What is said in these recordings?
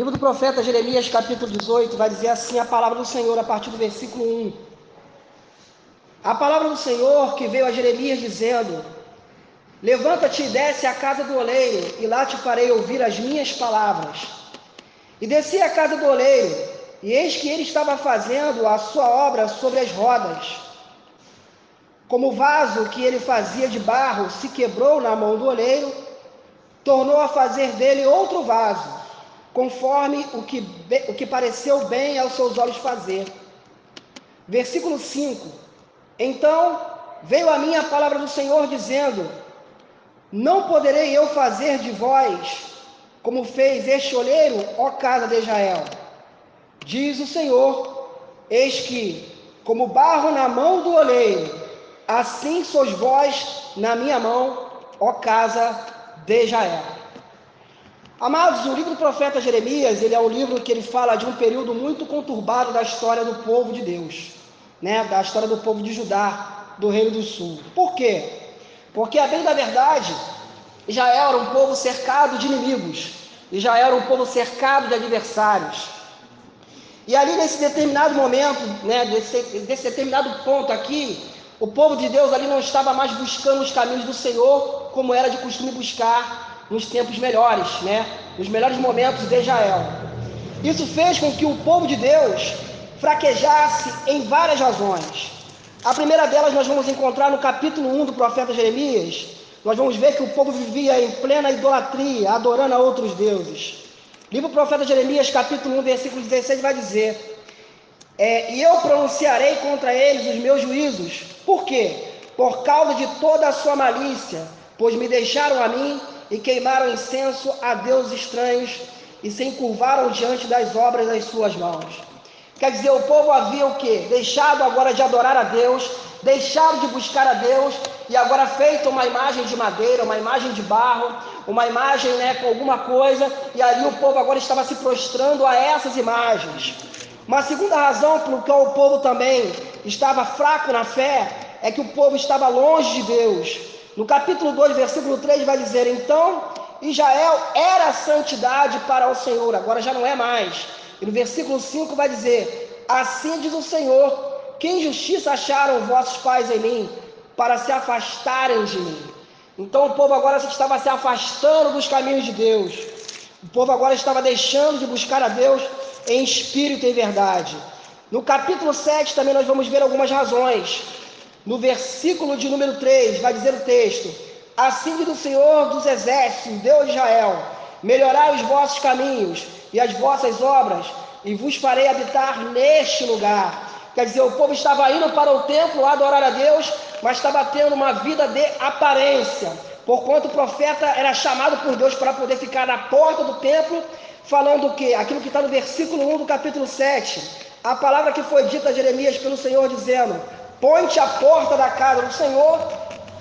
Livro do profeta Jeremias, capítulo 18, vai dizer assim a palavra do Senhor a partir do versículo 1. A palavra do Senhor que veio a Jeremias dizendo: Levanta-te e desce à casa do oleiro, e lá te farei ouvir as minhas palavras. E desci à casa do oleiro, e eis que ele estava fazendo a sua obra sobre as rodas. Como o vaso que ele fazia de barro se quebrou na mão do oleiro, tornou a fazer dele outro vaso conforme o que, o que pareceu bem aos seus olhos fazer. Versículo 5: Então veio a mim a palavra do Senhor dizendo: Não poderei eu fazer de vós como fez este olheiro, ó casa de Israel. Diz o Senhor: Eis que, como barro na mão do oleiro, assim sois vós na minha mão, ó casa de Israel. Amados, o livro do profeta Jeremias, ele é um livro que ele fala de um período muito conturbado da história do povo de Deus, né? Da história do povo de Judá, do Reino do Sul. Por quê? Porque a bem da verdade, já era um povo cercado de inimigos, e já era um povo cercado de adversários. E ali nesse determinado momento, né, desse, desse determinado ponto aqui, o povo de Deus ali não estava mais buscando os caminhos do Senhor, como era de costume buscar nos tempos melhores, né? Nos melhores momentos de Israel. Isso fez com que o povo de Deus fraquejasse em várias razões. A primeira delas nós vamos encontrar no capítulo 1 do profeta Jeremias. Nós vamos ver que o povo vivia em plena idolatria, adorando a outros deuses. Livro do profeta Jeremias, capítulo 1, versículo 16, vai dizer: é, E eu pronunciarei contra eles os meus juízos. Por quê? Por causa de toda a sua malícia, pois me deixaram a mim e queimaram incenso a deuses estranhos e se encurvaram diante das obras das suas mãos. Quer dizer, o povo havia o quê? Deixado agora de adorar a Deus, deixado de buscar a Deus e agora feito uma imagem de madeira, uma imagem de barro, uma imagem né, com alguma coisa, e ali o povo agora estava se prostrando a essas imagens. Uma segunda razão pelo qual o povo também estava fraco na fé é que o povo estava longe de Deus. No capítulo 2, versículo 3, vai dizer: Então Israel era santidade para o Senhor, agora já não é mais. E no versículo 5 vai dizer: Assim diz o Senhor: Que injustiça acharam vossos pais em mim, para se afastarem de mim. Então o povo agora estava se afastando dos caminhos de Deus. O povo agora estava deixando de buscar a Deus em espírito e verdade. No capítulo 7 também nós vamos ver algumas razões no versículo de número 3, vai dizer o texto: Assim diz o Senhor dos exércitos, Deus de Israel: Melhorai os vossos caminhos e as vossas obras, e vos farei habitar neste lugar. Quer dizer, o povo estava indo para o templo adorar a Deus, mas estava tendo uma vida de aparência. Porquanto o profeta era chamado por Deus para poder ficar na porta do templo, falando o que? Aquilo que está no versículo 1 do capítulo 7. A palavra que foi dita a Jeremias pelo Senhor, dizendo: Ponte à porta da casa do Senhor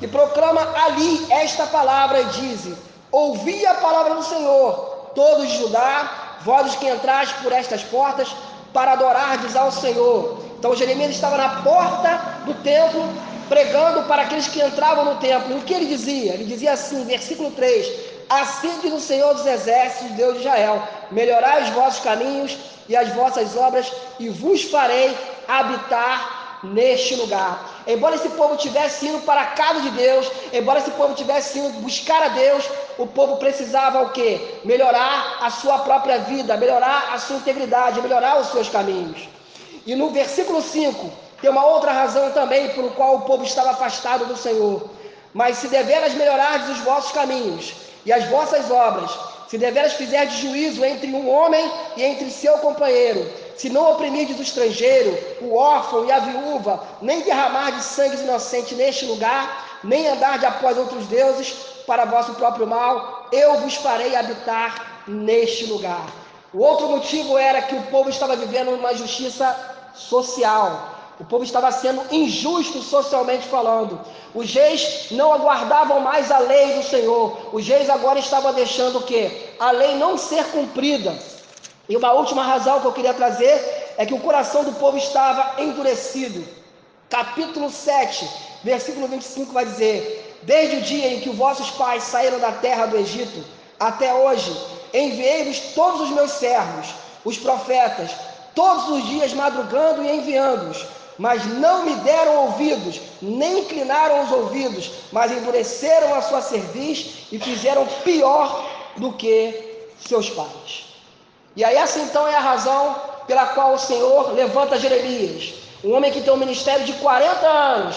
e proclama ali esta palavra e diz: Ouvi a palavra do Senhor, todos de Judá, vós que entrais por estas portas para adorardes ao Senhor. Então Jeremias estava na porta do templo pregando para aqueles que entravam no templo. E o que ele dizia? Ele dizia assim, versículo 3: Assim diz o Senhor dos exércitos, Deus de Israel: Melhorai os vossos caminhos e as vossas obras, e vos farei habitar neste lugar. Embora esse povo tivesse ido para a casa de Deus, embora esse povo tivesse ido buscar a Deus, o povo precisava o quê? Melhorar a sua própria vida, melhorar a sua integridade, melhorar os seus caminhos. E no versículo 5, tem uma outra razão também pelo qual o povo estava afastado do Senhor. Mas se deveras melhorardes os vossos caminhos e as vossas obras, se deveras fizerdes juízo entre um homem e entre seu companheiro, se não oprimirdes o estrangeiro, o órfão e a viúva, nem derramardes sangue inocente neste lugar, nem andardes após outros deuses para vosso próprio mal, eu vos farei habitar neste lugar. O outro motivo era que o povo estava vivendo uma justiça social. O povo estava sendo injusto socialmente falando. Os reis não aguardavam mais a lei do Senhor. Os reis agora estavam deixando o quê? A lei não ser cumprida. E uma última razão que eu queria trazer é que o coração do povo estava endurecido. Capítulo 7, versículo 25 vai dizer: Desde o dia em que os vossos pais saíram da terra do Egito até hoje, enviei-vos todos os meus servos, os profetas, todos os dias madrugando e enviando-os, mas não me deram ouvidos, nem inclinaram os ouvidos, mas endureceram a sua cerviz e fizeram pior do que seus pais. E aí, essa então é a razão pela qual o Senhor levanta Jeremias, um homem que tem um ministério de 40 anos,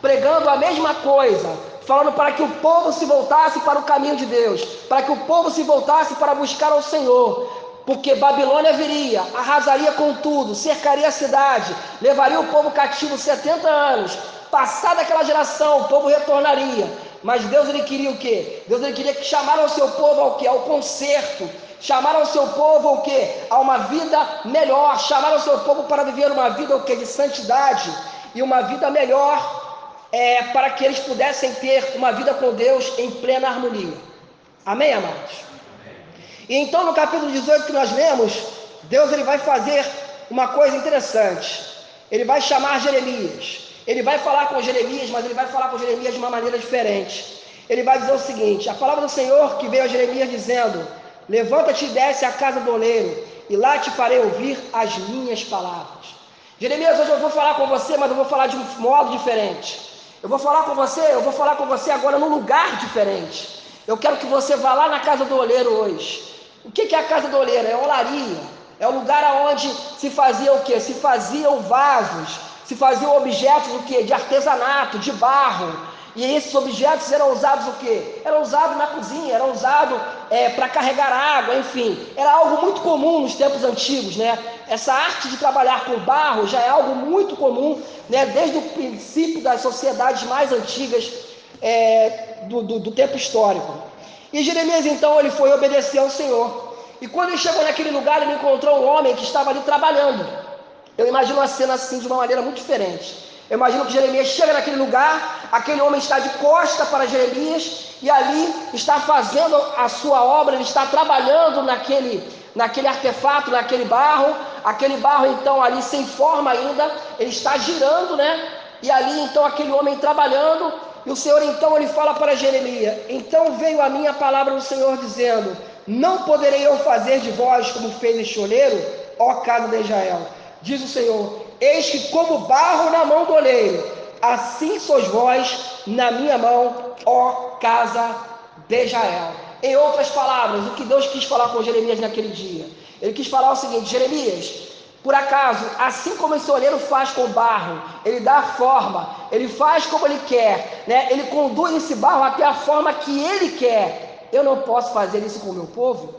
pregando a mesma coisa, falando para que o povo se voltasse para o caminho de Deus, para que o povo se voltasse para buscar ao Senhor, porque Babilônia viria, arrasaria com tudo, cercaria a cidade, levaria o povo cativo 70 anos. Passada aquela geração, o povo retornaria. Mas Deus ele queria o quê? Deus ele queria que chamaram o seu povo ao quê? Ao conserto. Chamaram o seu povo ao quê? A uma vida melhor. Chamaram o seu povo para viver uma vida o quê? De santidade e uma vida melhor é, para que eles pudessem ter uma vida com Deus em plena harmonia. Amém, amados? E então no capítulo 18 que nós lemos, Deus ele vai fazer uma coisa interessante. Ele vai chamar Jeremias. Ele vai falar com Jeremias, mas ele vai falar com Jeremias de uma maneira diferente. Ele vai dizer o seguinte: a palavra do Senhor que veio a Jeremias dizendo: Levanta-te e desce à casa do oleiro, e lá te farei ouvir as minhas palavras. Jeremias, hoje eu vou falar com você, mas eu vou falar de um modo diferente. Eu vou falar com você, eu vou falar com você agora num lugar diferente. Eu quero que você vá lá na casa do oleiro hoje. O que é a casa do oleiro? É olaria. É o lugar onde se fazia o que? Se faziam vasos, se faziam objetos o que? De artesanato, de barro. E esses objetos eram usados o que? Eram usados na cozinha, eram usados é, para carregar água, enfim. Era algo muito comum nos tempos antigos, né? Essa arte de trabalhar com barro já é algo muito comum, né? Desde o princípio das sociedades mais antigas é, do, do, do tempo histórico. E Jeremias então ele foi obedecer ao Senhor. E quando ele chegou naquele lugar, ele encontrou um homem que estava ali trabalhando. Eu imagino uma cena assim de uma maneira muito diferente. Eu imagino que Jeremias chega naquele lugar, aquele homem está de costa para Jeremias e ali está fazendo a sua obra, ele está trabalhando naquele, naquele artefato, naquele barro. Aquele barro então ali sem forma ainda, ele está girando, né? E ali então aquele homem trabalhando e o Senhor então ele fala para Jeremias: Então veio a minha palavra do Senhor dizendo: Não poderei eu fazer de vós como fez este oleiro, ó casa de Israel. Diz o Senhor: Eis que como barro na mão do oleiro, assim sois vós na minha mão, ó casa de Israel. Em outras palavras, o que Deus quis falar com Jeremias naquele dia? Ele quis falar o seguinte: Jeremias, por acaso, assim como esse olheiro faz com o barro, ele dá forma, ele faz como ele quer, né? ele conduz esse barro até a forma que ele quer. Eu não posso fazer isso com o meu povo?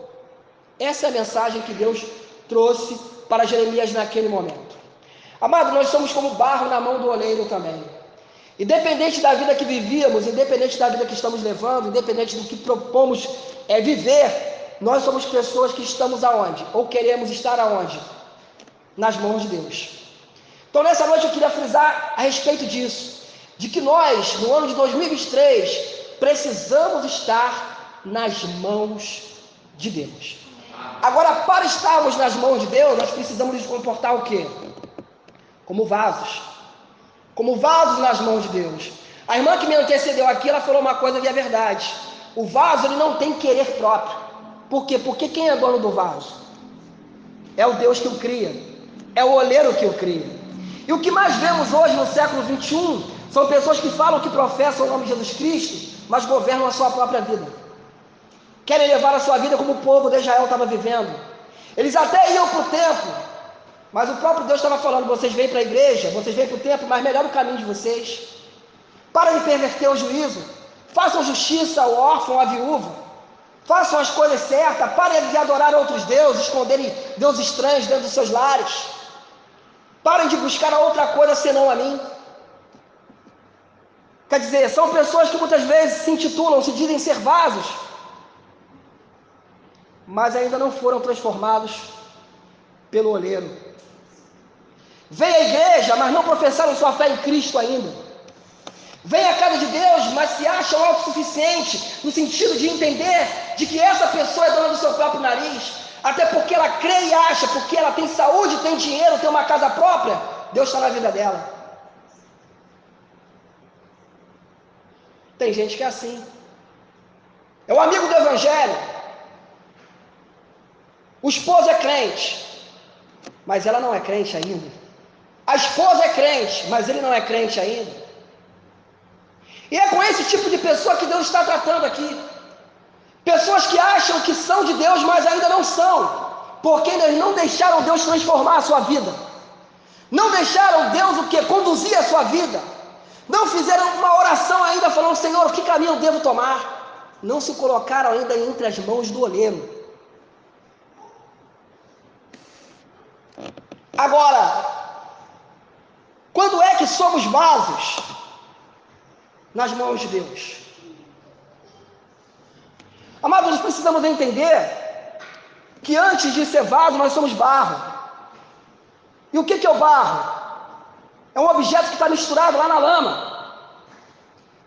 Essa é a mensagem que Deus trouxe para Jeremias naquele momento. Amado, nós somos como barro na mão do oleiro também. Independente da vida que vivíamos, independente da vida que estamos levando, independente do que propomos é, viver, nós somos pessoas que estamos aonde? Ou queremos estar aonde? nas mãos de Deus. Então, nessa noite eu queria frisar a respeito disso, de que nós, no ano de 2023, precisamos estar nas mãos de Deus. Agora, para estarmos nas mãos de Deus, nós precisamos nos comportar o quê? Como vasos. Como vasos nas mãos de Deus. A irmã que me antecedeu aqui, ela falou uma coisa que é verdade. O vaso, ele não tem querer próprio. Por quê? Porque quem é dono do vaso? É o Deus que o cria. É o oleiro que o cria. E o que mais vemos hoje no século 21 são pessoas que falam que professam o nome de Jesus Cristo, mas governam a sua própria vida. Querem levar a sua vida como o povo de Israel estava vivendo. Eles até iam para o templo, mas o próprio Deus estava falando: vocês vêm para a igreja, vocês vêm para o templo, mas melhor o caminho de vocês. Para de perverter o juízo. Façam justiça ao órfão, à viúva. Façam as coisas certas. Parem de adorar outros deuses, esconderem deuses estranhos dentro dos seus lares. Parem de buscar a outra coisa senão a mim. Quer dizer, são pessoas que muitas vezes se intitulam, se dizem ser vasos, mas ainda não foram transformados pelo oleiro. Vêm à igreja, mas não professaram sua fé em Cristo ainda. Vêm à casa de Deus, mas se acham autossuficientes, no sentido de entender de que essa pessoa é dona do seu próprio nariz, até porque ela crê e acha, porque ela tem saúde, tem dinheiro, tem uma casa própria, Deus está na vida dela. Tem gente que é assim. É o amigo do Evangelho. O esposo é crente, mas ela não é crente ainda. A esposa é crente, mas ele não é crente ainda. E é com esse tipo de pessoa que Deus está tratando aqui. Pessoas que acham que são de Deus, mas ainda não são, porque eles não deixaram Deus transformar a sua vida. Não deixaram Deus o que? Conduzir a sua vida. Não fizeram uma oração ainda falando, Senhor, que caminho eu devo tomar? Não se colocaram ainda entre as mãos do oleiro. Agora, quando é que somos vasos nas mãos de Deus? Amados, nós precisamos entender que antes de ser vaso, nós somos barro. E o que é o barro? É um objeto que está misturado lá na lama.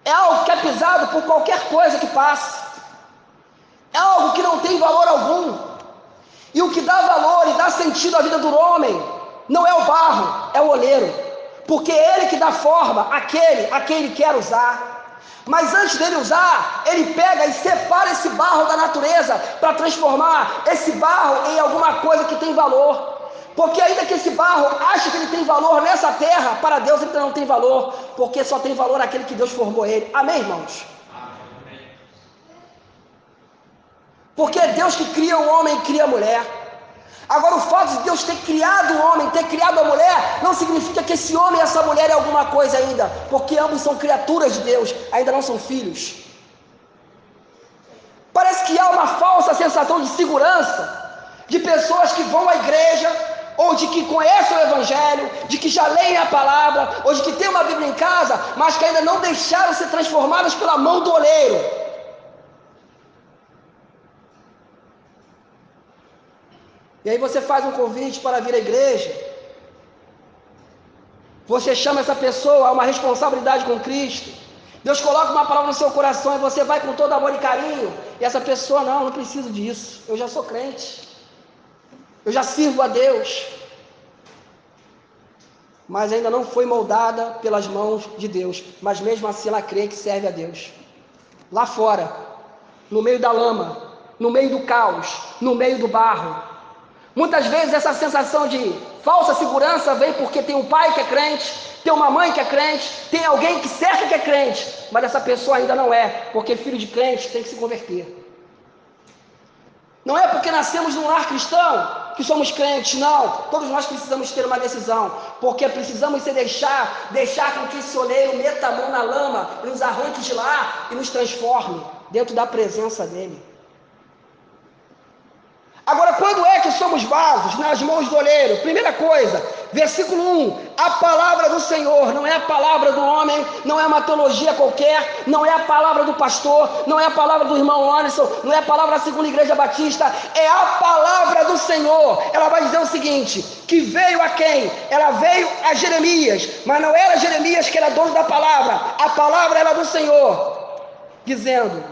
É algo que é pisado por qualquer coisa que passe. É algo que não tem valor algum. E o que dá valor e dá sentido à vida do homem não é o barro, é o oleiro. Porque é ele que dá forma àquele a quem ele quer usar. Mas antes dele usar, ele pega e separa esse barro da natureza para transformar esse barro em alguma coisa que tem valor. Porque ainda que esse barro ache que ele tem valor nessa terra, para Deus ele não tem valor, porque só tem valor aquele que Deus formou ele. Amém, irmãos? Porque é Deus que cria o homem e cria a mulher. Agora, o fato de Deus ter criado o homem, ter criado a mulher, não significa que esse homem e essa mulher é alguma coisa ainda, porque ambos são criaturas de Deus, ainda não são filhos. Parece que há uma falsa sensação de segurança de pessoas que vão à igreja, ou de que conhecem o Evangelho, de que já leem a palavra, ou de que têm uma Bíblia em casa, mas que ainda não deixaram ser transformadas pela mão do oleiro. E aí você faz um convite para vir à igreja. Você chama essa pessoa a uma responsabilidade com Cristo. Deus coloca uma palavra no seu coração e você vai com todo amor e carinho. E essa pessoa, não, não preciso disso. Eu já sou crente. Eu já sirvo a Deus. Mas ainda não foi moldada pelas mãos de Deus. Mas mesmo assim ela crê que serve a Deus. Lá fora, no meio da lama, no meio do caos, no meio do barro, Muitas vezes essa sensação de falsa segurança vem porque tem um pai que é crente, tem uma mãe que é crente, tem alguém que cerca que é crente, mas essa pessoa ainda não é, porque filho de crente tem que se converter. Não é porque nascemos num lar cristão que somos crentes, não. Todos nós precisamos ter uma decisão, porque precisamos se deixar, deixar com que esse oleiro meta a mão na lama, nos arranque de lá e nos transforme dentro da presença dele. Agora, quando é que somos vasos nas mãos do oleiro? Primeira coisa, versículo 1: a palavra do Senhor não é a palavra do homem, não é uma teologia qualquer, não é a palavra do pastor, não é a palavra do irmão Anderson, não é a palavra da segunda igreja batista, é a palavra do Senhor. Ela vai dizer o seguinte: que veio a quem? Ela veio a Jeremias, mas não era Jeremias que era dono da palavra, a palavra era do Senhor, dizendo: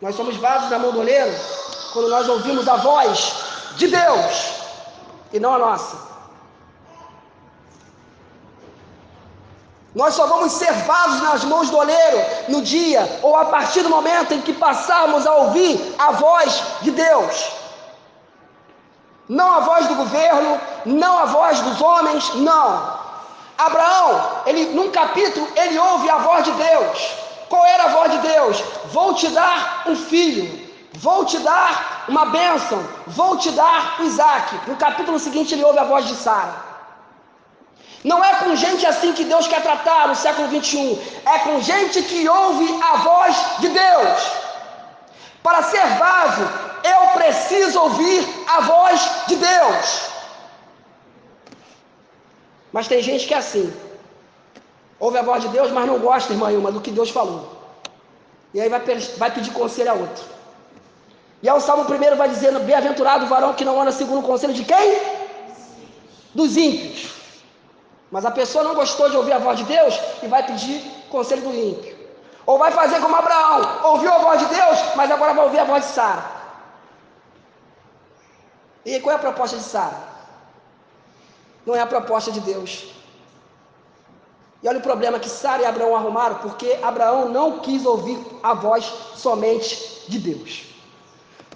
Nós somos vasos na mão do oleiro quando nós ouvimos a voz de Deus e não a nossa. Nós só vamos ser vasos nas mãos do oleiro no dia ou a partir do momento em que passarmos a ouvir a voz de Deus. Não a voz do governo, não a voz dos homens, não. Abraão, ele num capítulo, ele ouve a voz de Deus. Qual era a voz de Deus? Vou te dar um filho. Vou te dar uma bênção, vou te dar Isaac. No capítulo seguinte, ele ouve a voz de Sara. Não é com gente assim que Deus quer tratar no século 21, é com gente que ouve a voz de Deus. Para ser vaso, eu preciso ouvir a voz de Deus. Mas tem gente que é assim, ouve a voz de Deus, mas não gosta, irmã do que Deus falou. E aí vai, vai pedir conselho a outro. E aí o Salmo primeiro vai dizendo: Bem-aventurado o varão que não anda segundo o conselho de quem? Dos ímpios. Mas a pessoa não gostou de ouvir a voz de Deus e vai pedir conselho do ímpio. Ou vai fazer como Abraão, ouviu a voz de Deus, mas agora vai ouvir a voz de Sara. E qual é a proposta de Sara? Não é a proposta de Deus. E olha o problema que Sara e Abraão arrumaram, porque Abraão não quis ouvir a voz somente de Deus.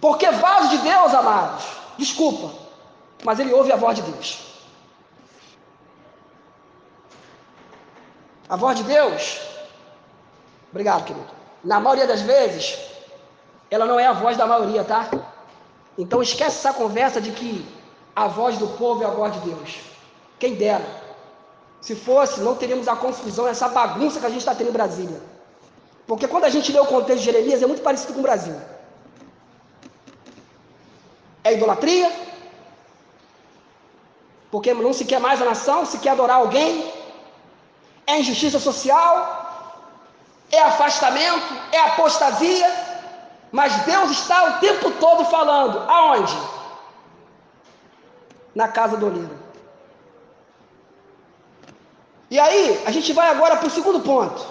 Porque vaso de Deus, amados, desculpa, mas ele ouve a voz de Deus. A voz de Deus, obrigado, querido. Na maioria das vezes, ela não é a voz da maioria, tá? Então esquece essa conversa de que a voz do povo é a voz de Deus. Quem dera. Se fosse, não teríamos a confusão, essa bagunça que a gente está tendo em Brasília. Porque quando a gente lê o contexto de Jeremias, é muito parecido com o Brasil. É idolatria, porque não se quer mais a nação, se quer adorar alguém, é injustiça social, é afastamento, é apostasia, mas Deus está o tempo todo falando, aonde? Na casa do oleiro. E aí, a gente vai agora para o segundo ponto.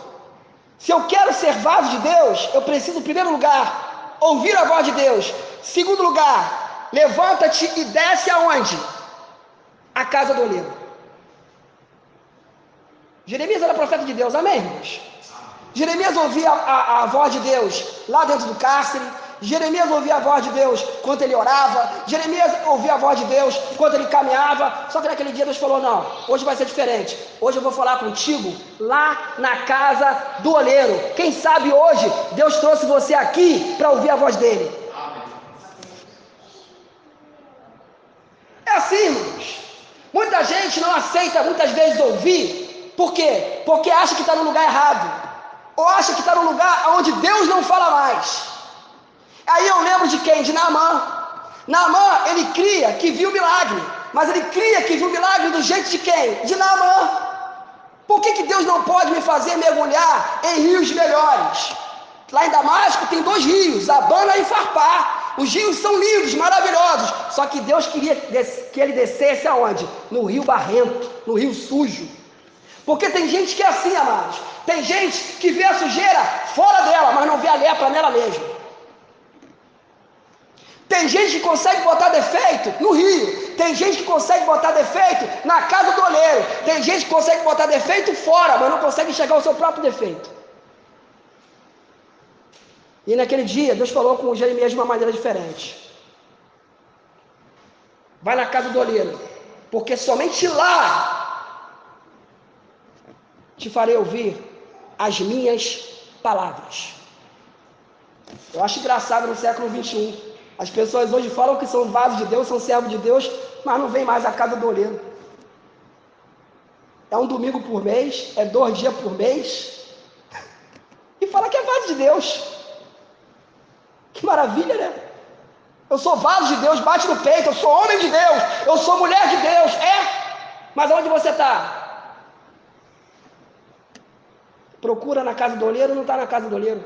Se eu quero ser vaso de Deus, eu preciso, em primeiro lugar, ouvir a voz de Deus. Segundo lugar, levanta-te e desce aonde? A casa do oleiro. Jeremias era profeta de Deus, amém, irmãos? Jeremias ouvia a, a, a voz de Deus lá dentro do cárcere, Jeremias ouvia a voz de Deus quando ele orava, Jeremias ouvia a voz de Deus quando ele caminhava. Só que naquele dia Deus falou: Não, hoje vai ser diferente. Hoje eu vou falar contigo lá na casa do oleiro. Quem sabe hoje Deus trouxe você aqui para ouvir a voz dele. Assim, irmãos. Muita gente não aceita muitas vezes ouvir. Por quê? Porque acha que está no lugar errado. Ou acha que está no lugar onde Deus não fala mais. Aí eu lembro de quem? De Naamã. Naamã, ele cria que viu milagre, mas ele cria que viu milagre do jeito de quem? De Naamã. Por que, que Deus não pode me fazer mergulhar em rios melhores? Lá em Damasco tem dois rios, Abana e Farpá. Os rios são lindos, maravilhosos. Só que Deus queria que ele descesse aonde? No rio barrento, no rio sujo. Porque tem gente que é assim, amados. Tem gente que vê a sujeira fora dela, mas não vê a lepra nela mesma. Tem gente que consegue botar defeito no rio. Tem gente que consegue botar defeito na casa do oleiro. Tem gente que consegue botar defeito fora, mas não consegue enxergar o seu próprio defeito. E naquele dia, Deus falou com Jeremias de uma maneira diferente. Vai na casa do oleiro, porque somente lá te farei ouvir as minhas palavras. Eu acho engraçado no século 21 as pessoas hoje falam que são vasos de Deus, são servos de Deus, mas não vem mais à casa do oleiro. É um domingo por mês, é dois dias por mês, e fala que é vaso de Deus. Que maravilha, né? Eu sou vaso de Deus, bate no peito, eu sou homem de Deus, eu sou mulher de Deus, é? Mas onde você está? Procura na casa do oleiro, não está na casa do oleiro.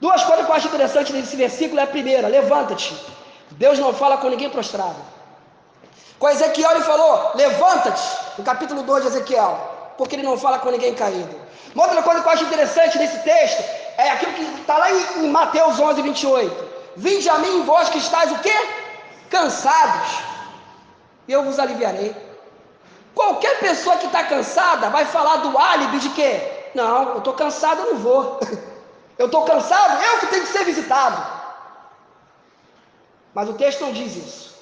Duas coisas que eu acho interessante nesse versículo é a primeira, levanta-te. Deus não fala com ninguém prostrado. Com Ezequiel ele falou, levanta-te, no capítulo 2 de Ezequiel, porque ele não fala com ninguém caído. Uma outra coisa que eu acho interessante nesse texto é aquilo que está lá em, Mateus 11, 28. Vinde a mim, vós que estáis o quê? Cansados, e eu vos aliviarei. Qualquer pessoa que está cansada vai falar do álibi de quê? Não, eu estou cansado, eu não vou. Eu estou cansado, eu que tenho que ser visitado. Mas o texto não diz isso.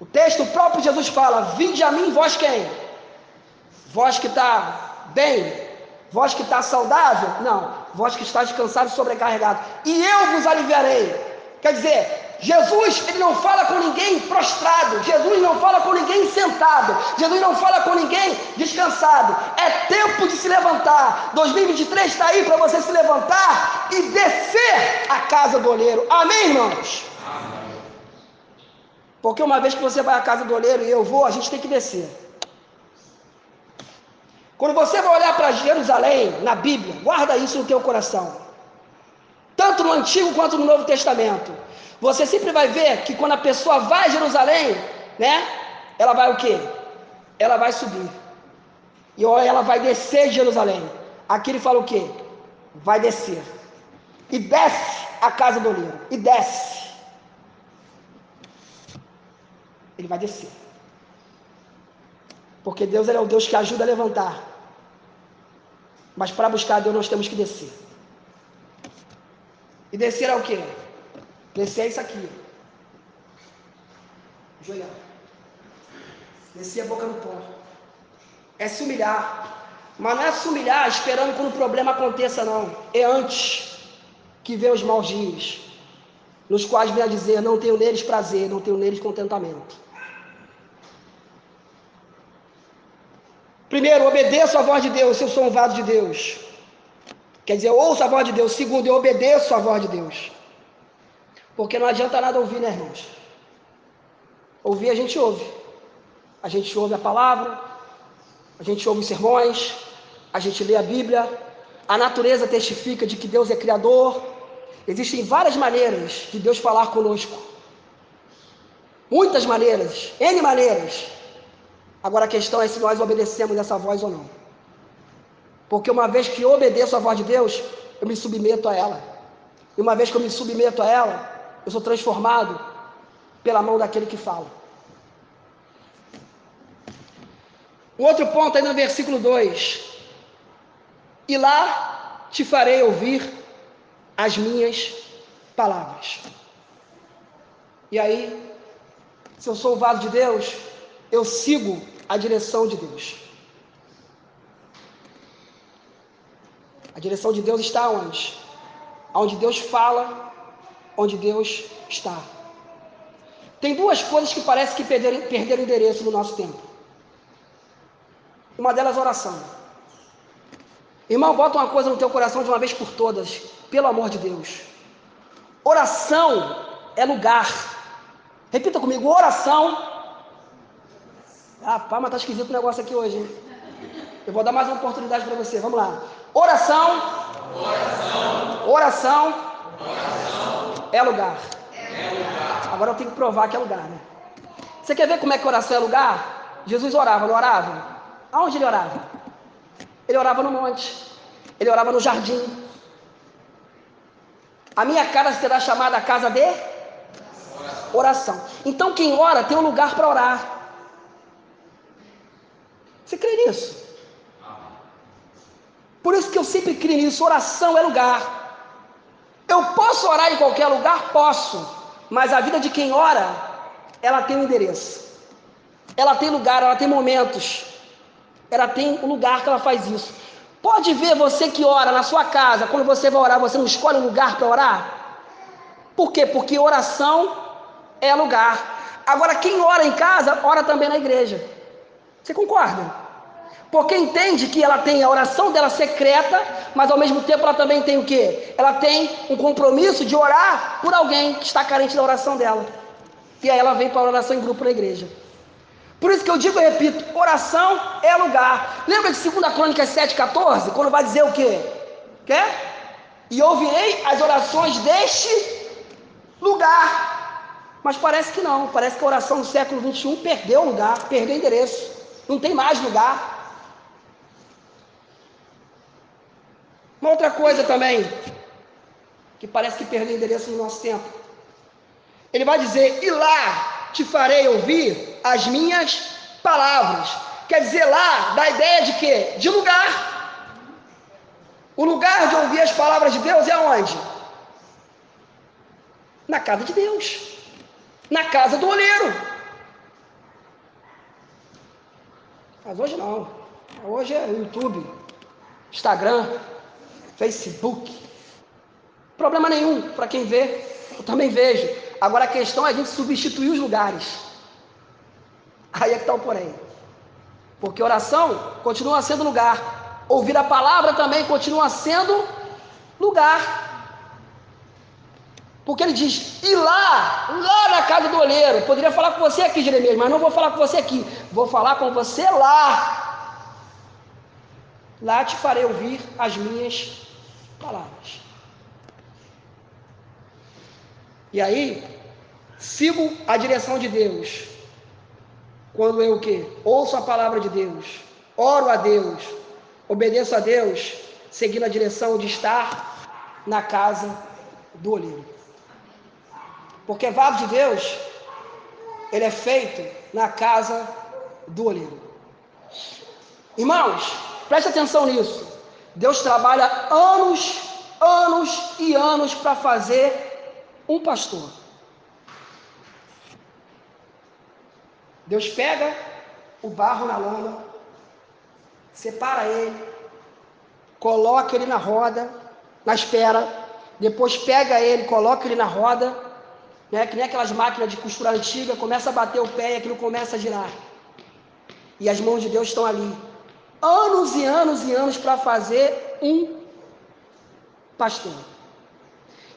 O texto, o próprio Jesus fala: Vinde a mim, vós quem? Vós que está bem, vós que está saudável? Não, vós que está descansado e sobrecarregado. E eu vos aliviarei. Quer dizer, Jesus, ele não fala com ninguém prostrado, Jesus não fala com ninguém sentado, Jesus não fala com ninguém descansado. É tempo de se levantar. 2023 está aí para você se levantar e descer a casa do olheiro. Amém, irmãos? Porque uma vez que você vai à casa do olheiro e eu vou, a gente tem que descer. Quando você vai olhar para Jerusalém na Bíblia, guarda isso no teu coração. Tanto no Antigo quanto no Novo Testamento. Você sempre vai ver que quando a pessoa vai a Jerusalém, né? Ela vai o quê? Ela vai subir. E ela vai descer de Jerusalém. Aqui ele fala o quê? Vai descer. E desce a casa do oleiro. E desce. Ele vai descer. Porque Deus é o Deus que ajuda a levantar. Mas para buscar Deus nós temos que descer. E descer é o quê? Crescer é isso aqui. Joelhar. Descer a boca no pó. É se humilhar. Mas não é se humilhar esperando quando o problema aconteça, não. É antes que vê os maus dias, nos quais vem a dizer: não tenho neles prazer, não tenho neles contentamento. Primeiro, obedeço a voz de Deus, se eu sou um vaso de Deus. Quer dizer, ouço a voz de Deus. Segundo, eu obedeço a voz de Deus. Porque não adianta nada ouvir, né, irmãos? Ouvir a gente ouve. A gente ouve a palavra, a gente ouve os sermões, a gente lê a Bíblia, a natureza testifica de que Deus é criador. Existem várias maneiras de Deus falar conosco. Muitas maneiras, N maneiras. Agora a questão é se nós obedecemos essa voz ou não. Porque uma vez que eu obedeço a voz de Deus, eu me submeto a ela. E uma vez que eu me submeto a ela, eu sou transformado pela mão daquele que fala. Outro ponto aí no versículo 2: E lá te farei ouvir as minhas palavras. E aí, se eu sou o vaso de Deus, eu sigo a direção de Deus. A direção de Deus está onde? Onde Deus fala, onde Deus está. Tem duas coisas que parece que perderam, perderam endereço no nosso tempo. Uma delas, oração. Irmão, bota uma coisa no teu coração de uma vez por todas, pelo amor de Deus. Oração é lugar. Repita comigo, oração. Ah, pá, mas tá esquisito o negócio aqui hoje, hein? Eu vou dar mais uma oportunidade para você. Vamos lá. Oração. Oração. Oração. Oração. É lugar. É lugar. Agora eu tenho que provar que é lugar, né? Você quer ver como é que oração é lugar? Jesus orava, não orava? Aonde ele orava? Ele orava no monte. Ele orava no jardim. A minha casa será chamada casa de oração. Então quem ora tem um lugar para orar. Crê nisso? Por isso que eu sempre creio nisso, oração é lugar. Eu posso orar em qualquer lugar? Posso. Mas a vida de quem ora, ela tem um endereço. Ela tem lugar, ela tem momentos. Ela tem um lugar que ela faz isso. Pode ver você que ora na sua casa, quando você vai orar, você não escolhe um lugar para orar? Por quê? Porque oração é lugar. Agora, quem ora em casa, ora também na igreja. Você concorda? Porque entende que ela tem a oração dela secreta, mas ao mesmo tempo ela também tem o quê? Ela tem um compromisso de orar por alguém que está carente da oração dela. E aí ela vem para a oração em grupo na igreja. Por isso que eu digo e repito, oração é lugar. Lembra de 2 Crônicas 7,14? Quando vai dizer o quê? Quer? E ouvirei as orações deste lugar. Mas parece que não. Parece que a oração do século 21 perdeu lugar, perdeu endereço. Não tem mais lugar. Uma outra coisa também, que parece que perdeu endereço no nosso tempo. Ele vai dizer: E lá te farei ouvir as minhas palavras. Quer dizer, lá dá a ideia de quê? De lugar. O lugar de ouvir as palavras de Deus é onde? Na casa de Deus. Na casa do olheiro. Mas hoje não. Hoje é YouTube, Instagram, Facebook. Problema nenhum para quem vê, eu também vejo. Agora a questão é a gente substituir os lugares. Aí é que está o porém. Porque oração continua sendo lugar. Ouvir a palavra também continua sendo lugar. Porque ele diz, e lá, lá na casa do olheiro, poderia falar com você aqui, Jeremias, mas não vou falar com você aqui, vou falar com você lá. Lá te farei ouvir as minhas palavras. E aí, sigo a direção de Deus. Quando eu o quê? Ouço a palavra de Deus, oro a Deus, obedeço a Deus, seguindo a direção de estar na casa do olheiro. Porque vaso de Deus, ele é feito na casa do olheiro. Irmãos, preste atenção nisso. Deus trabalha anos, anos e anos para fazer um pastor. Deus pega o barro na lama, separa ele, coloca ele na roda, na espera, depois pega ele, coloca ele na roda, né, que nem aquelas máquinas de costura antiga, começa a bater o pé e aquilo começa a girar. E as mãos de Deus estão ali. Anos e anos e anos para fazer um pastor.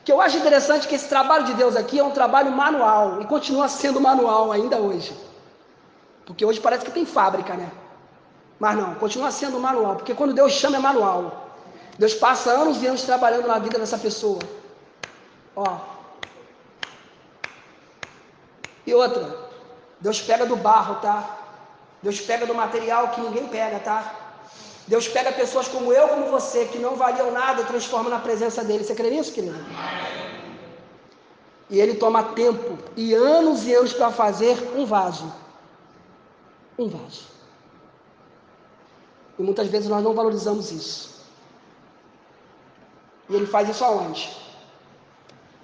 Que eu acho interessante que esse trabalho de Deus aqui é um trabalho manual e continua sendo manual ainda hoje. Porque hoje parece que tem fábrica, né? Mas não, continua sendo manual, porque quando Deus chama é manual. Deus passa anos e anos trabalhando na vida dessa pessoa. Ó. E outra, Deus pega do barro, tá? Deus pega do material que ninguém pega, tá? Deus pega pessoas como eu, como você, que não valiam nada e transforma na presença dele. Você crê nisso, querido? E ele toma tempo e anos e anos para fazer um vaso. Um vaso. E muitas vezes nós não valorizamos isso. E ele faz isso aonde?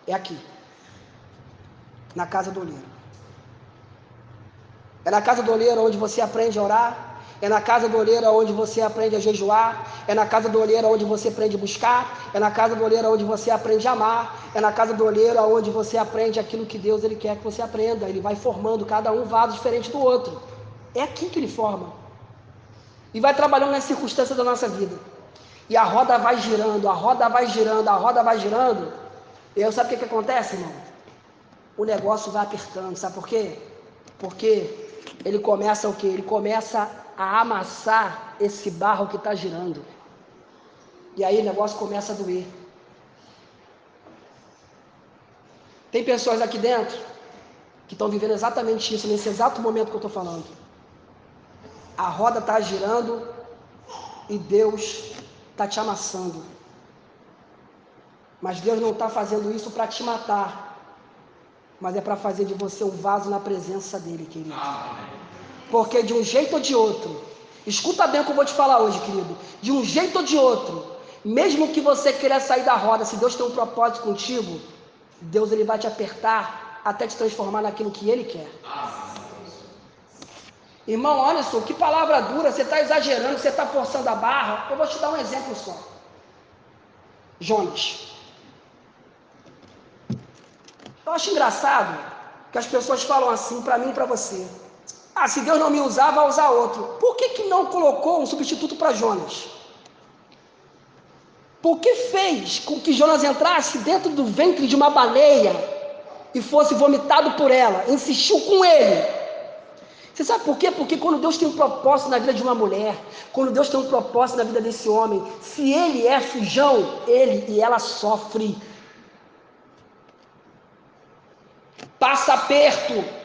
É aqui. Na casa do olheiro. É na casa do olheiro onde você aprende a orar, é na casa do olheiro onde você aprende a jejuar. É na casa do olheiro onde você aprende a buscar. É na casa do olheiro onde você aprende a amar. É na casa do olheiro onde você aprende aquilo que Deus ele quer que você aprenda. Ele vai formando cada um vaso diferente do outro. É aqui que ele forma. E vai trabalhando nas circunstâncias da nossa vida. E a roda vai girando, a roda vai girando, a roda vai girando. E eu sabe o que, que acontece, irmão? O negócio vai apertando. Sabe por quê? Porque ele começa o quê? Ele começa a amassar esse barro que está girando. E aí o negócio começa a doer. Tem pessoas aqui dentro que estão vivendo exatamente isso, nesse exato momento que eu estou falando. A roda está girando e Deus está te amassando. Mas Deus não está fazendo isso para te matar, mas é para fazer de você um vaso na presença dEle, querido. Porque de um jeito ou de outro, escuta bem o que eu vou te falar hoje, querido. De um jeito ou de outro, mesmo que você queira sair da roda, se Deus tem um propósito contigo, Deus ele vai te apertar até te transformar naquilo que Ele quer. Irmão, olha só, que palavra dura, você está exagerando, você está forçando a barra. Eu vou te dar um exemplo só. Jonas. Eu acho engraçado que as pessoas falam assim para mim e para você. Ah, se Deus não me usar, vai usar outro. Por que, que não colocou um substituto para Jonas? Por que fez com que Jonas entrasse dentro do ventre de uma baleia e fosse vomitado por ela? Insistiu com ele. Você sabe por quê? Porque quando Deus tem um propósito na vida de uma mulher, quando Deus tem um propósito na vida desse homem, se ele é fujão, ele e ela sofre. Passa perto.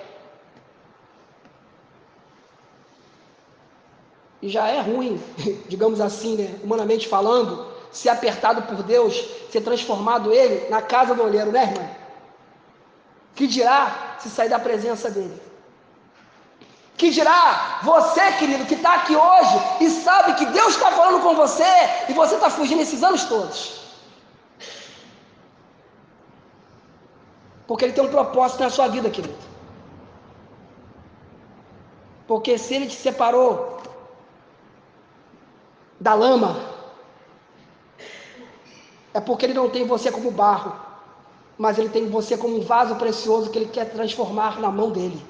e já é ruim, digamos assim, né, humanamente falando, ser apertado por Deus, ser transformado ele na casa do olheiro, né, irmão? Que dirá se sair da presença dele? Que dirá você, querido, que está aqui hoje e sabe que Deus está falando com você e você está fugindo esses anos todos? Porque Ele tem um propósito na sua vida, querido. Porque se Ele te separou da lama, é porque ele não tem você como barro, mas ele tem você como um vaso precioso que ele quer transformar na mão dele.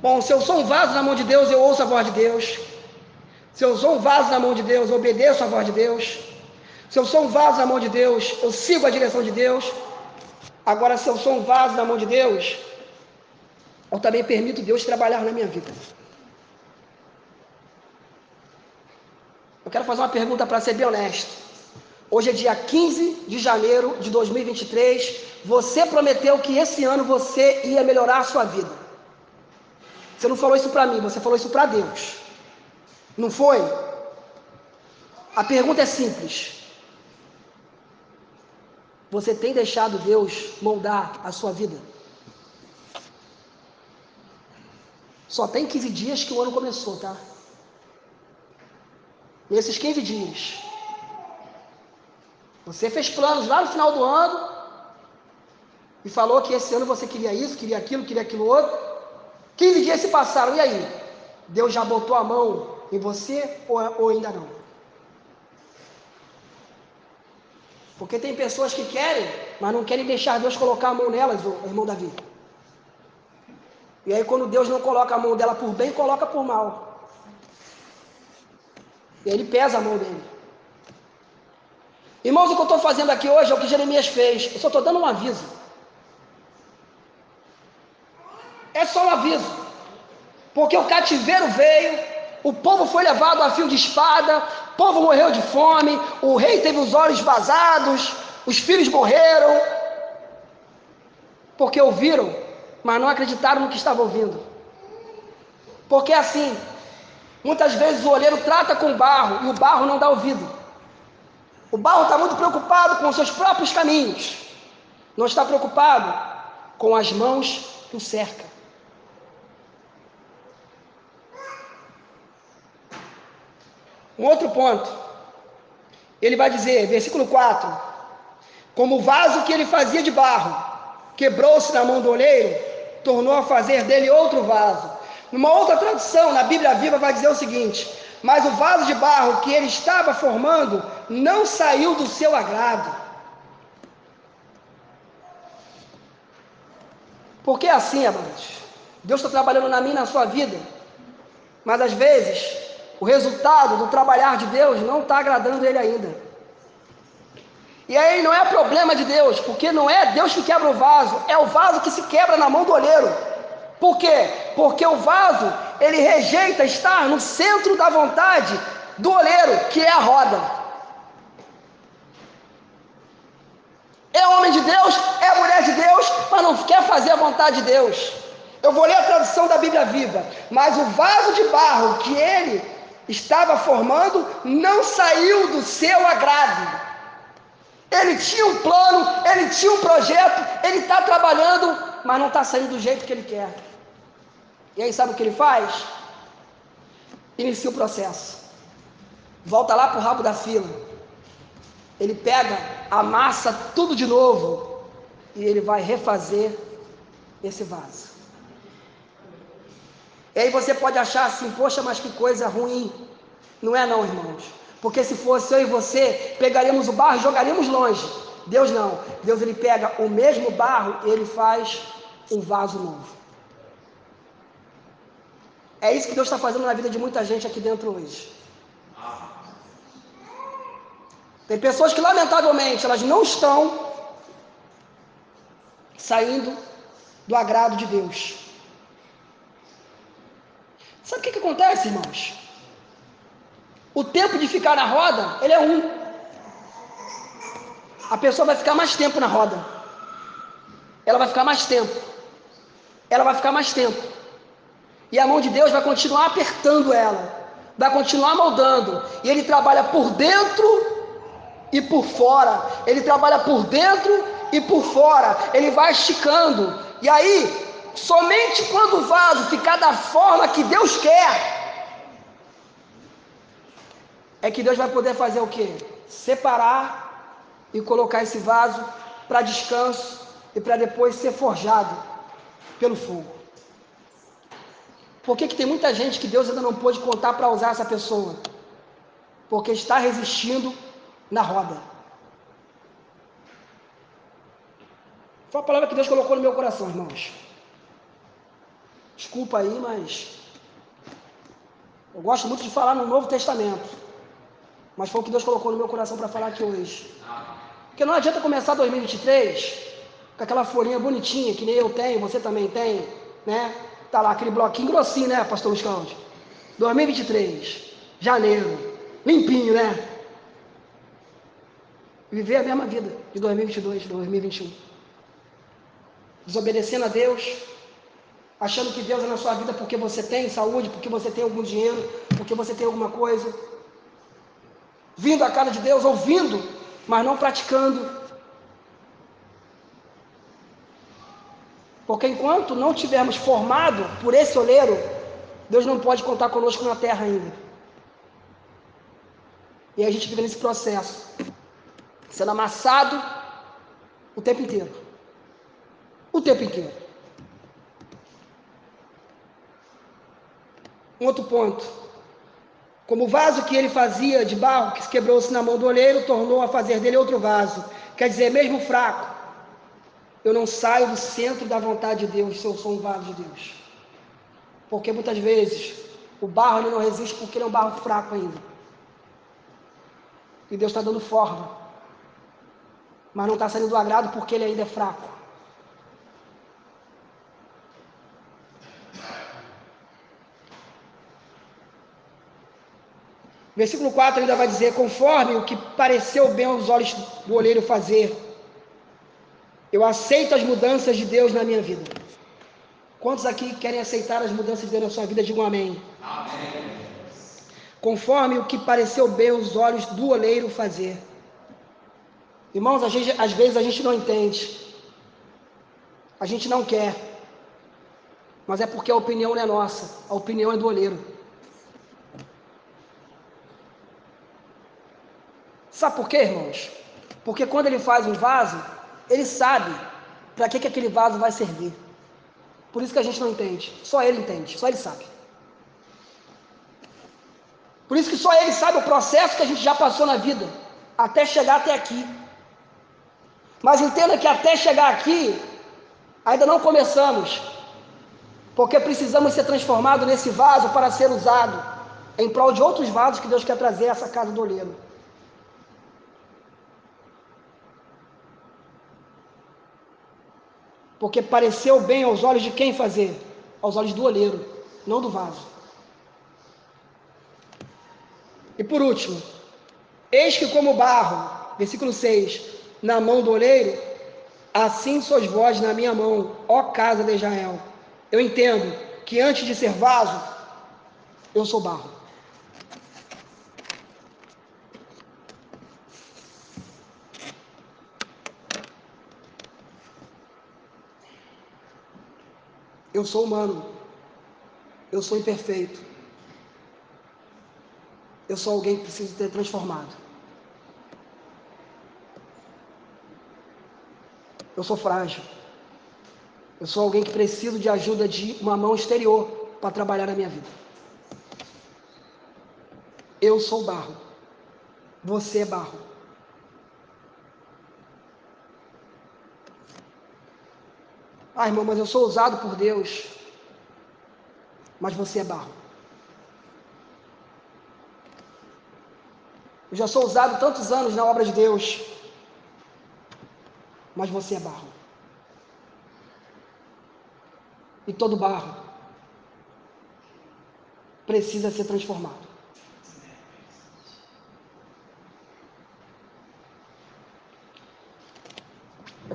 Bom, se eu sou um vaso na mão de Deus, eu ouço a voz de Deus. Se eu sou um vaso na mão de Deus, eu obedeço a voz de Deus. Se eu sou um vaso na mão de Deus, eu sigo a direção de Deus. Agora, se eu sou um vaso na mão de Deus, eu também permito Deus trabalhar na minha vida. Eu quero fazer uma pergunta para ser bem honesto. Hoje é dia 15 de janeiro de 2023. Você prometeu que esse ano você ia melhorar a sua vida. Você não falou isso para mim, você falou isso para Deus. Não foi? A pergunta é simples. Você tem deixado Deus moldar a sua vida? Só tem 15 dias que o ano começou, tá? nesses 15 dias. Você fez planos lá no final do ano e falou que esse ano você queria isso, queria aquilo, queria aquilo outro. 15 dias se passaram, e aí? Deus já botou a mão em você ou, ou ainda não? Porque tem pessoas que querem, mas não querem deixar Deus colocar a mão nelas, o irmão Davi. E aí, quando Deus não coloca a mão dela por bem, coloca por mal. E ele pesa a mão dele. Irmãos, o que eu estou fazendo aqui hoje é o que Jeremias fez. Eu só estou dando um aviso. É só um aviso. Porque o cativeiro veio, o povo foi levado a fio de espada, o povo morreu de fome, o rei teve os olhos vazados, os filhos morreram, porque ouviram, mas não acreditaram no que estavam ouvindo. Porque assim, muitas vezes o olheiro trata com barro e o barro não dá ouvido. O barro está muito preocupado com os seus próprios caminhos, não está preocupado com as mãos que o cercam. Um outro ponto, ele vai dizer, versículo 4: Como o vaso que ele fazia de barro quebrou-se na mão do olheiro, tornou a fazer dele outro vaso. Numa outra tradução, na Bíblia Viva, vai dizer o seguinte: Mas o vaso de barro que ele estava formando não saiu do seu agrado. Porque é assim, amados. Deus está trabalhando na minha e na sua vida. Mas às vezes o resultado do trabalhar de Deus não está agradando ele ainda. E aí não é problema de Deus, porque não é Deus que quebra o vaso, é o vaso que se quebra na mão do olheiro. Por quê? Porque o vaso, ele rejeita estar no centro da vontade do olheiro, que é a roda. É homem de Deus, é mulher de Deus, mas não quer fazer a vontade de Deus. Eu vou ler a tradução da Bíblia viva. Mas o vaso de barro que ele estava formando não saiu do seu agrado. Ele tinha um plano, ele tinha um projeto, ele está trabalhando, mas não está saindo do jeito que ele quer. E aí sabe o que ele faz? Inicia o processo. Volta lá para o rabo da fila. Ele pega, amassa tudo de novo e ele vai refazer esse vaso. E aí você pode achar assim, poxa, mas que coisa ruim. Não é não, irmãos. Porque se fosse eu e você, pegaríamos o barro e jogaríamos longe. Deus não. Deus ele pega o mesmo barro e ele faz um vaso novo. É isso que Deus está fazendo na vida de muita gente aqui dentro hoje. Tem pessoas que lamentavelmente elas não estão saindo do agrado de Deus. Sabe o que, que acontece, irmãos? O tempo de ficar na roda, ele é um. A pessoa vai ficar mais tempo na roda. Ela vai ficar mais tempo. Ela vai ficar mais tempo. E a mão de Deus vai continuar apertando ela. Vai continuar moldando. E ele trabalha por dentro e por fora. Ele trabalha por dentro e por fora. Ele vai esticando. E aí, Somente quando o vaso ficar da forma que Deus quer, é que Deus vai poder fazer o que? Separar e colocar esse vaso para descanso e para depois ser forjado pelo fogo. Por que, que tem muita gente que Deus ainda não pôde contar para usar essa pessoa? Porque está resistindo na roda. Foi a palavra que Deus colocou no meu coração, irmãos. Desculpa aí, mas eu gosto muito de falar no Novo Testamento. Mas foi o que Deus colocou no meu coração para falar aqui hoje. Porque não adianta começar 2023 com aquela folhinha bonitinha que nem eu tenho, você também tem, né? Tá lá aquele bloquinho grossinho, né, pastor Cláudio? 2023, janeiro, limpinho, né? Viver a mesma vida de 2022, 2021. Desobedecendo a Deus, achando que Deus é na sua vida porque você tem saúde, porque você tem algum dinheiro, porque você tem alguma coisa. Vindo à casa de Deus, ouvindo, mas não praticando. Porque enquanto não tivermos formado por esse oleiro, Deus não pode contar conosco na terra ainda. E a gente fica nesse processo, sendo amassado o tempo inteiro. O tempo inteiro. Um outro ponto. Como o vaso que ele fazia de barro, que quebrou-se na mão do olheiro, tornou a fazer dele outro vaso. Quer dizer, mesmo fraco, eu não saio do centro da vontade de Deus se eu sou um vaso de Deus. Porque muitas vezes o barro ele não resiste porque ele é um barro fraco ainda. E Deus está dando forma. Mas não está saindo do agrado porque ele ainda é fraco. Versículo 4 ainda vai dizer: conforme o que pareceu bem aos olhos do olheiro fazer, eu aceito as mudanças de Deus na minha vida. Quantos aqui querem aceitar as mudanças de Deus na sua vida? Digam amém. Amém. Conforme o que pareceu bem aos olhos do olheiro fazer. Irmãos, às vezes, às vezes a gente não entende, a gente não quer, mas é porque a opinião não é nossa, a opinião é do olheiro. Sabe por quê, irmãos? Porque quando ele faz um vaso, ele sabe para que, que aquele vaso vai servir. Por isso que a gente não entende. Só ele entende, só ele sabe. Por isso que só ele sabe o processo que a gente já passou na vida, até chegar até aqui. Mas entenda que até chegar aqui, ainda não começamos, porque precisamos ser transformados nesse vaso para ser usado em prol de outros vasos que Deus quer trazer a essa casa do oleiro. Porque pareceu bem aos olhos de quem fazer? Aos olhos do olheiro, não do vaso. E por último, eis que como barro, versículo 6, na mão do olheiro, assim sois vós na minha mão, ó casa de Israel. Eu entendo que antes de ser vaso, eu sou barro. Eu sou humano. Eu sou imperfeito. Eu sou alguém que precisa ser transformado. Eu sou frágil. Eu sou alguém que preciso de ajuda de uma mão exterior para trabalhar na minha vida. Eu sou barro. Você é barro. Ah, irmão, mas eu sou usado por Deus. Mas você é barro. Eu já sou usado tantos anos na obra de Deus. Mas você é barro. E todo barro precisa ser transformado.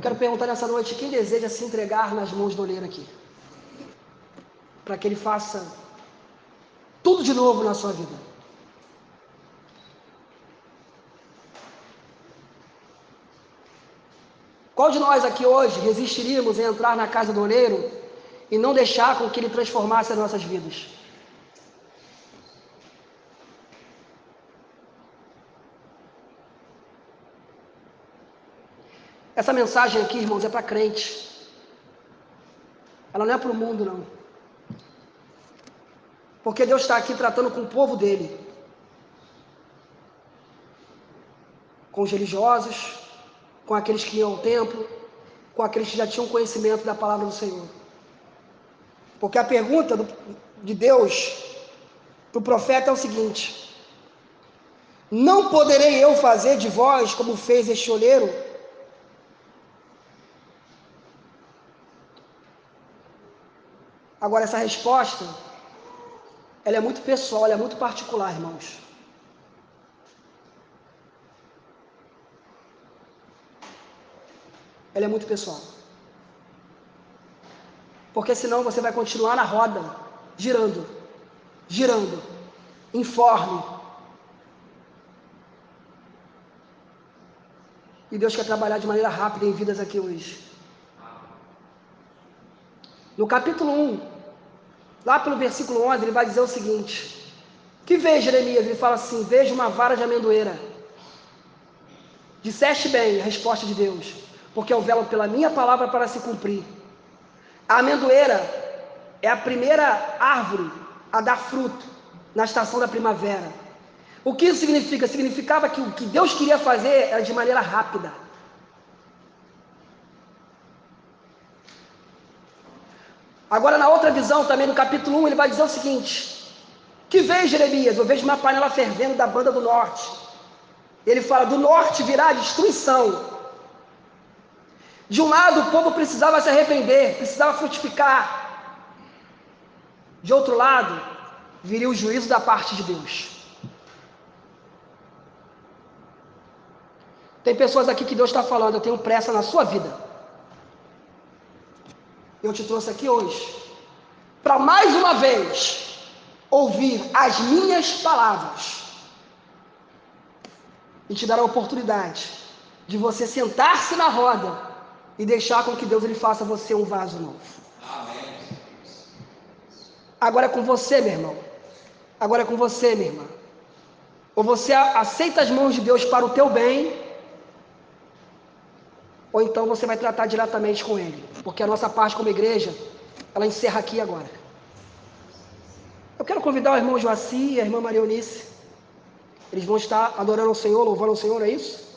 Eu quero perguntar nessa noite: quem deseja se entregar nas mãos do oleiro aqui? Para que ele faça tudo de novo na sua vida. Qual de nós aqui hoje resistiríamos a entrar na casa do oleiro e não deixar com que ele transformasse as nossas vidas? Essa mensagem aqui, irmãos, é para crente. Ela não é para o mundo, não. Porque Deus está aqui tratando com o povo dele. Com os religiosos, com aqueles que iam ao templo, com aqueles que já tinham conhecimento da palavra do Senhor. Porque a pergunta do, de Deus para o profeta é o seguinte: Não poderei eu fazer de vós como fez este olheiro? Agora, essa resposta, ela é muito pessoal, ela é muito particular, irmãos. Ela é muito pessoal. Porque senão você vai continuar na roda, girando, girando, informe. E Deus quer trabalhar de maneira rápida em vidas aqui hoje. No capítulo 1, lá pelo versículo 11, ele vai dizer o seguinte: Que vê Jeremias? Ele fala assim: Vejo uma vara de amendoeira. Disseste bem a resposta de Deus, porque eu velo pela minha palavra para se cumprir. A amendoeira é a primeira árvore a dar fruto na estação da primavera. O que isso significa? Significava que o que Deus queria fazer era de maneira rápida. Agora, na outra visão, também no capítulo 1, ele vai dizer o seguinte: Que vejo, Jeremias? Eu vejo uma panela fervendo da banda do norte. Ele fala: Do norte virá a destruição. De um lado, o povo precisava se arrepender, precisava frutificar. De outro lado, viria o juízo da parte de Deus. Tem pessoas aqui que Deus está falando, eu tenho pressa na sua vida. Eu te trouxe aqui hoje para mais uma vez ouvir as minhas palavras e te dar a oportunidade de você sentar-se na roda e deixar com que Deus ele faça você um vaso novo. Agora é com você, meu irmão. Agora é com você, minha irmã. Ou você aceita as mãos de Deus para o teu bem, ou então você vai tratar diretamente com Ele, porque a nossa parte como igreja, ela encerra aqui agora. Eu quero convidar o irmão Joaci e a irmã Maria Eunice. Eles vão estar adorando o Senhor, louvando o Senhor, é isso?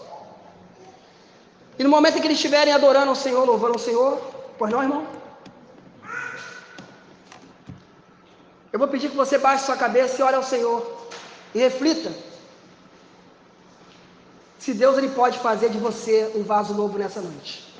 E no momento em que eles estiverem adorando o Senhor, louvando o Senhor, pois não, irmão? Eu vou pedir que você baixe sua cabeça e olhe ao Senhor e reflita se Deus ele pode fazer de você um vaso novo nessa noite.